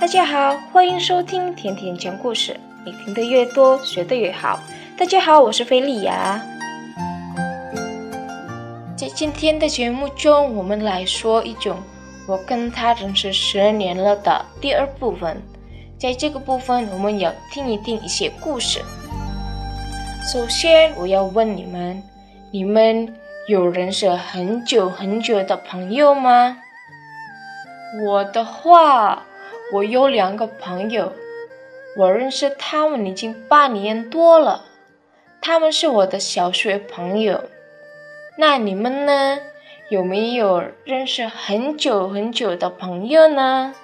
大家好，欢迎收听甜甜讲故事。你听得越多，学得越好。大家好，我是菲利亚。在今天的节目中，我们来说一种我跟他认识十年了的第二部分。在这个部分，我们要听一听一些故事。首先，我要问你们：你们有认识很久很久的朋友吗？我的话，我有两个朋友，我认识他们已经半年多了，他们是我的小学朋友。那你们呢？有没有认识很久很久的朋友呢？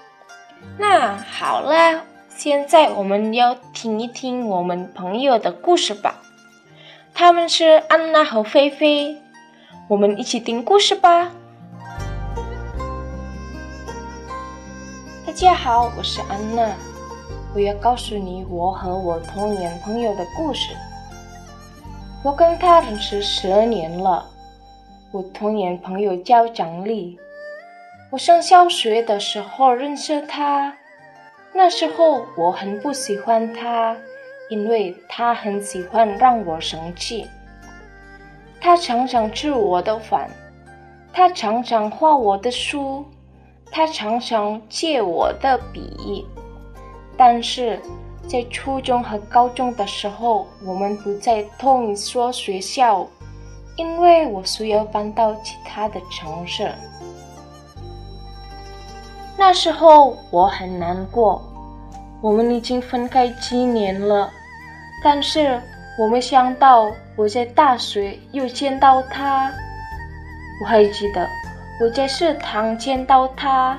那好了，现在我们要听一听我们朋友的故事吧。他们是安娜和菲菲，我们一起听故事吧。大家好，我是安娜，我要告诉你我和我童年朋友的故事。我跟他认识十年了。我童年朋友叫张丽，我上小学的时候认识他。那时候我很不喜欢他，因为他很喜欢让我生气。他常常吃我的饭，他常常画我的书，他常常借我的笔。但是在初中和高中的时候，我们不在同一所学校。因为我需要搬到其他的城市，那时候我很难过。我们已经分开几年了，但是我没想到我在大学又见到他。我还记得我在食堂见到他，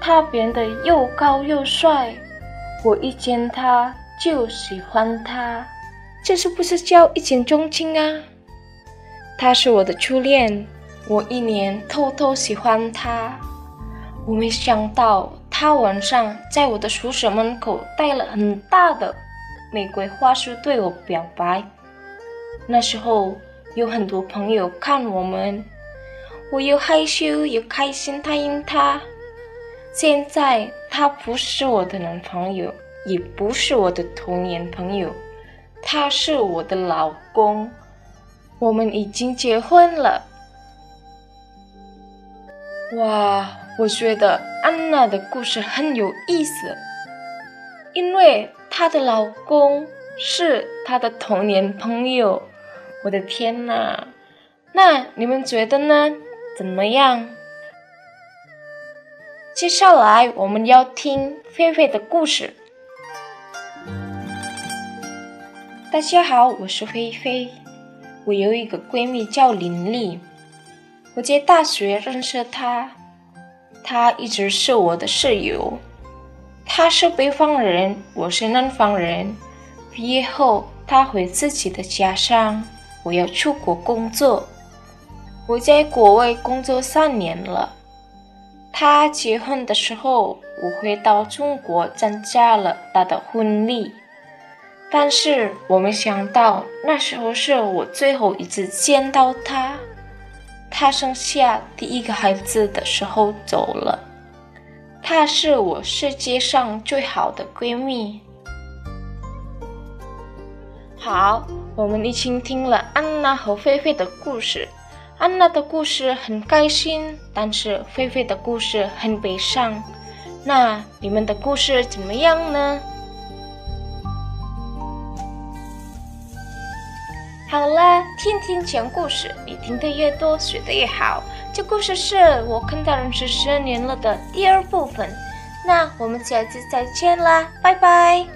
他变得又高又帅，我一见他就喜欢他。这是不是叫一见钟情啊？他是我的初恋，我一年偷偷喜欢他。我没想到他晚上在我的宿舍门口带了很大的玫瑰花束对我表白。那时候有很多朋友看我们，我又害羞又开心答应他。现在他不是我的男朋友，也不是我的童年朋友，他是我的老公。我们已经结婚了。哇，我觉得安娜的故事很有意思，因为她的老公是她的童年朋友。我的天呐，那你们觉得呢？怎么样？接下来我们要听菲菲的故事。大家好，我是菲菲。我有一个闺蜜叫林丽，我在大学认识她，她一直是我的室友。她是北方人，我是南方人。毕业后，她回自己的家乡，我要出国工作。我在国外工作三年了。她结婚的时候，我回到中国参加了她的婚礼。但是我没想到，那时候是我最后一次见到她。她生下第一个孩子的时候走了。她是我世界上最好的闺蜜。好，我们一起听了安娜和菲菲的故事。安娜的故事很开心，但是菲菲的故事很悲伤。那你们的故事怎么样呢？好了，天天讲故事，你听得越多，学得越好。这故事是我看到认识十年了的第二部分，那我们下次再见啦，拜拜。